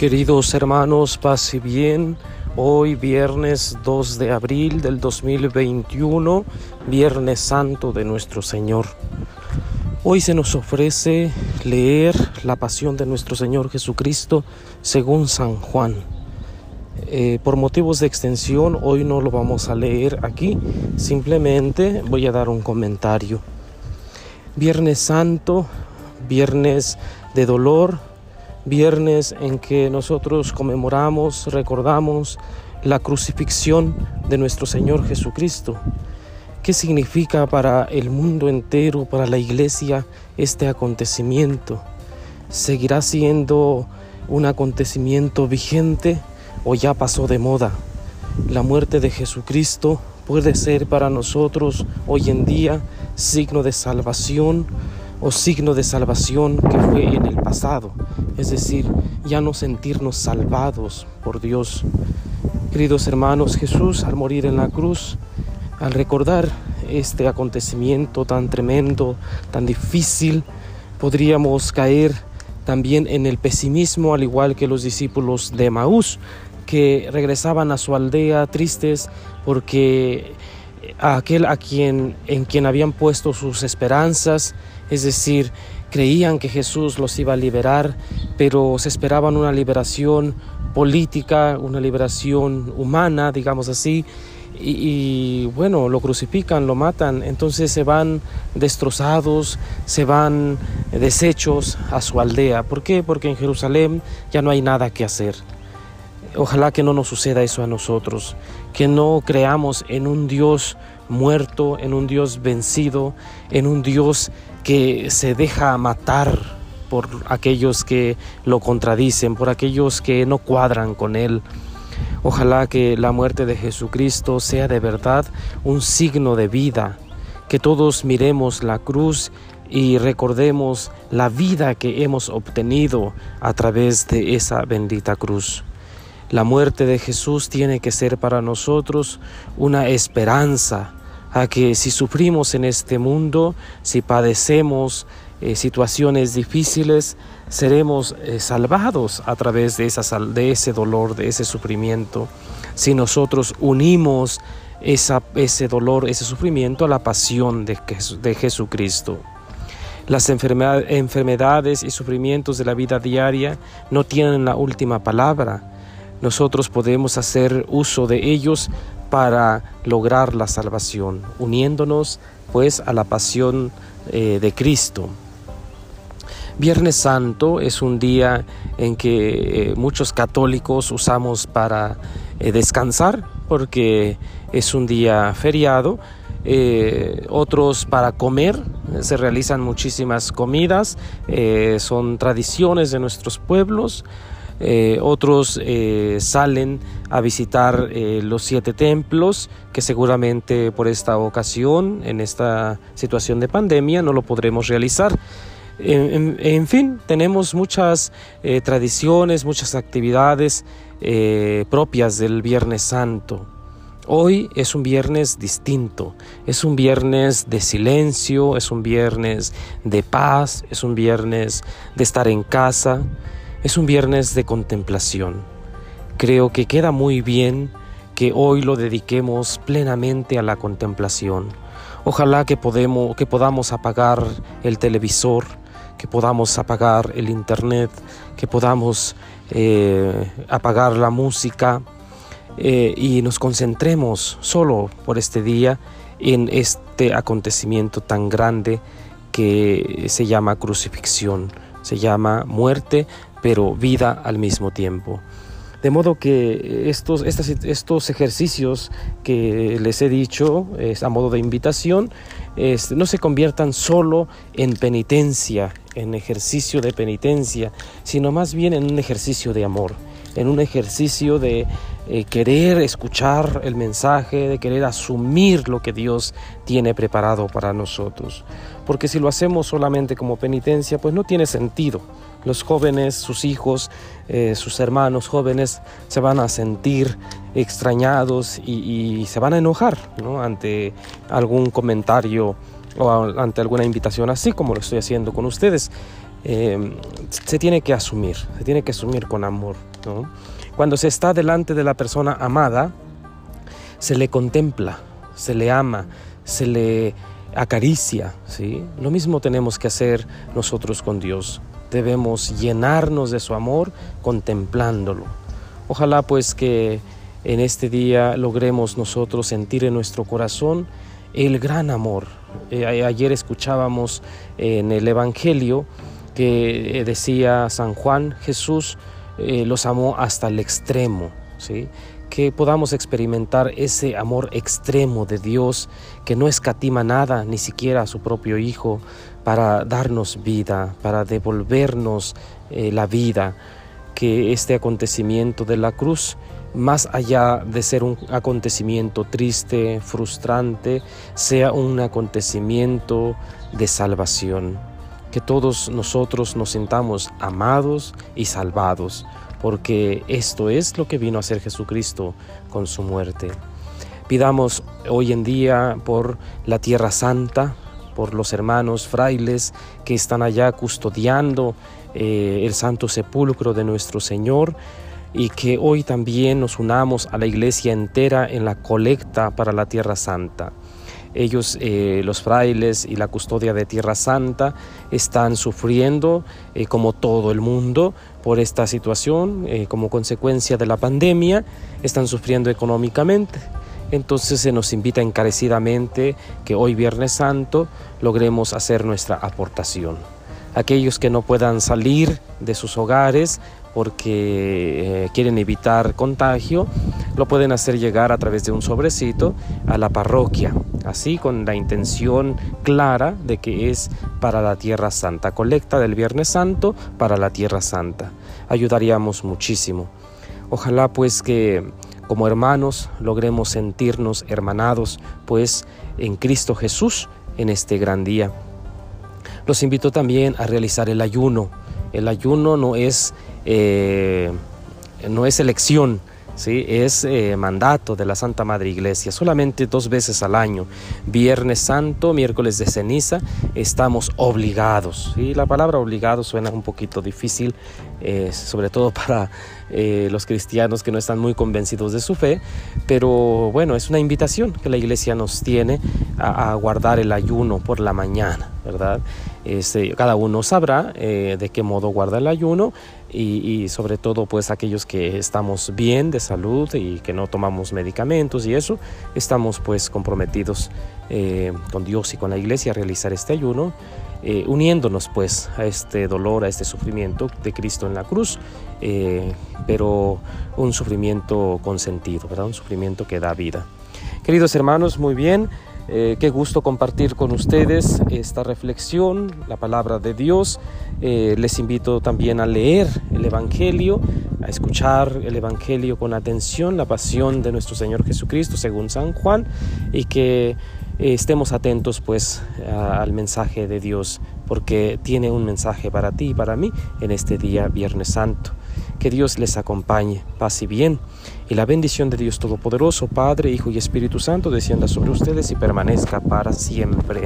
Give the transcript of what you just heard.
Queridos hermanos, paz y bien. Hoy viernes 2 de abril del 2021, Viernes Santo de nuestro Señor. Hoy se nos ofrece leer la pasión de nuestro Señor Jesucristo según San Juan. Eh, por motivos de extensión, hoy no lo vamos a leer aquí, simplemente voy a dar un comentario. Viernes Santo, viernes de dolor, viernes en que nosotros conmemoramos, recordamos la crucifixión de nuestro Señor Jesucristo. ¿Qué significa para el mundo entero, para la iglesia, este acontecimiento? ¿Seguirá siendo un acontecimiento vigente o ya pasó de moda? La muerte de Jesucristo puede ser para nosotros hoy en día signo de salvación o signo de salvación que fue en el pasado, es decir, ya no sentirnos salvados por Dios. Queridos hermanos, Jesús al morir en la cruz, al recordar este acontecimiento tan tremendo, tan difícil, podríamos caer también en el pesimismo, al igual que los discípulos de Maús, que regresaban a su aldea tristes porque aquel a quien en quien habían puesto sus esperanzas es decir, creían que Jesús los iba a liberar, pero se esperaban una liberación política, una liberación humana, digamos así, y, bueno, lo crucifican, lo matan, entonces se van destrozados, se van deshechos a su aldea. ¿Por qué? Porque en Jerusalén ya no hay nada que hacer. Ojalá que no nos suceda eso a nosotros, que no creamos en un Dios muerto, en un Dios vencido, en un Dios que se deja matar por aquellos que lo contradicen, por aquellos que no cuadran con Él. Ojalá que la muerte de Jesucristo sea de verdad un signo de vida, que todos miremos la cruz y recordemos la vida que hemos obtenido a través de esa bendita cruz. La muerte de Jesús tiene que ser para nosotros una esperanza, a que si sufrimos en este mundo, si padecemos eh, situaciones difíciles, seremos eh, salvados a través de, esa, de ese dolor, de ese sufrimiento. Si nosotros unimos esa, ese dolor, ese sufrimiento a la pasión de, de Jesucristo. Las enfermedades y sufrimientos de la vida diaria no tienen la última palabra. Nosotros podemos hacer uso de ellos para lograr la salvación, uniéndonos pues a la pasión eh, de Cristo. Viernes Santo es un día en que eh, muchos católicos usamos para eh, descansar porque es un día feriado, otros para comer, se realizan muchísimas comidas, son tradiciones de nuestros pueblos, eh, otros eh, salen a visitar eh, los siete templos que seguramente por esta ocasión, en esta situación de pandemia, no lo podremos realizar. En, fin, tenemos muchas tradiciones, muchas actividades propias del Viernes Santo. Hoy es un viernes distinto, es un viernes de silencio, es un viernes de paz, es un viernes de estar en casa, es un viernes de contemplación. Creo que queda muy bien que hoy lo dediquemos plenamente a la contemplación. Ojalá que, que podamos apagar el televisor, que podamos apagar el internet, que podamos eh, apagar la música eh, y nos concentremos solo por este día en este acontecimiento tan grande que se llama crucifixión, se llama muerte, pero vida al mismo tiempo. De modo que estos, estos ejercicios que les he dicho a modo de invitación no se conviertan solo en penitencia, en ejercicio de penitencia, sino más bien en un ejercicio de amor, en un ejercicio de eh, querer escuchar el mensaje, de querer asumir lo que Dios tiene preparado para nosotros. Porque si lo hacemos solamente como penitencia, pues no tiene sentido los jóvenes, sus hijos, eh, sus hermanos jóvenes se van a sentir extrañados y, se van a enojar ante algún comentario o ante alguna invitación así como lo estoy haciendo con ustedes. eh, se tiene que asumir, se tiene que asumir con amor. Cuando se está delante de la persona amada, se le contempla, se le ama, se le acaricia. ¿sí? Lo mismo tenemos que hacer nosotros con Dios. Debemos llenarnos de su amor contemplándolo. Ojalá pues que en este día logremos nosotros sentir en nuestro corazón el gran amor. Eh, ayer escuchábamos en el Evangelio que eh, decía San Juan, Jesús eh, los amó hasta el extremo, ¿sí? Que podamos experimentar ese amor extremo de Dios que no escatima nada, ni siquiera a su propio Hijo, para darnos vida, para devolvernos la vida, que este acontecimiento de la cruz más allá de ser un acontecimiento triste, frustrante, sea un acontecimiento de salvación. Que todos nosotros nos sintamos amados y salvados, porque esto es lo que vino a hacer Jesucristo con su muerte. Pidamos hoy en día por la Tierra Santa, por los hermanos frailes que están allá custodiando eh, el santo sepulcro de nuestro Señor, y que hoy también nos unamos a la iglesia entera en la colecta para la Tierra Santa. Ellos, eh, los frailes y la custodia de Tierra Santa, están sufriendo, eh, como todo el mundo, por esta situación, eh, como consecuencia de la pandemia, están sufriendo económicamente. Entonces se nos invita encarecidamente que hoy Viernes Santo logremos hacer nuestra aportación. Aquellos que no puedan salir de sus hogares, porque quieren evitar contagio, lo pueden hacer llegar a través de un sobrecito a la parroquia, así con la intención clara de que es para la Tierra Santa, colecta del Viernes Santo para la Tierra Santa. Ayudaríamos muchísimo. Ojalá pues que como hermanos logremos sentirnos hermanados pues en Cristo Jesús en este gran día. Los invito también a realizar el ayuno. El ayuno no es eh, no es elección, ¿sí? es eh, mandato de la Santa Madre Iglesia, solamente dos veces al año, Viernes Santo, miércoles de ceniza, estamos obligados. ¿sí? La palabra obligado suena un poquito difícil, eh, sobre todo para los cristianos que no están muy convencidos de su fe, pero bueno, es una invitación que la Iglesia nos tiene a guardar el ayuno por la mañana, Este, cada uno sabrá de qué modo guarda el ayuno y, sobre todo pues aquellos que estamos bien de salud y que no tomamos medicamentos y eso, estamos pues comprometidos eh, con Dios y con la iglesia a realizar este ayuno, eh, uniéndonos pues a este dolor, a este sufrimiento de Cristo en la cruz, eh, pero un sufrimiento con sentido, ¿verdad? un sufrimiento que da vida. Queridos hermanos, muy bien. Eh, qué gusto compartir con ustedes esta reflexión, la palabra de Dios. Eh, les invito también a leer el Evangelio, a escuchar el Evangelio con atención, la pasión de nuestro Señor Jesucristo según San Juan y que eh, estemos atentos pues al mensaje de Dios porque tiene un mensaje para ti y para mí en este día Viernes Santo. Que Dios les acompañe, paz y bien. Y la bendición de Dios Todopoderoso, Padre, Hijo y Espíritu Santo, descienda sobre ustedes y permanezca para siempre.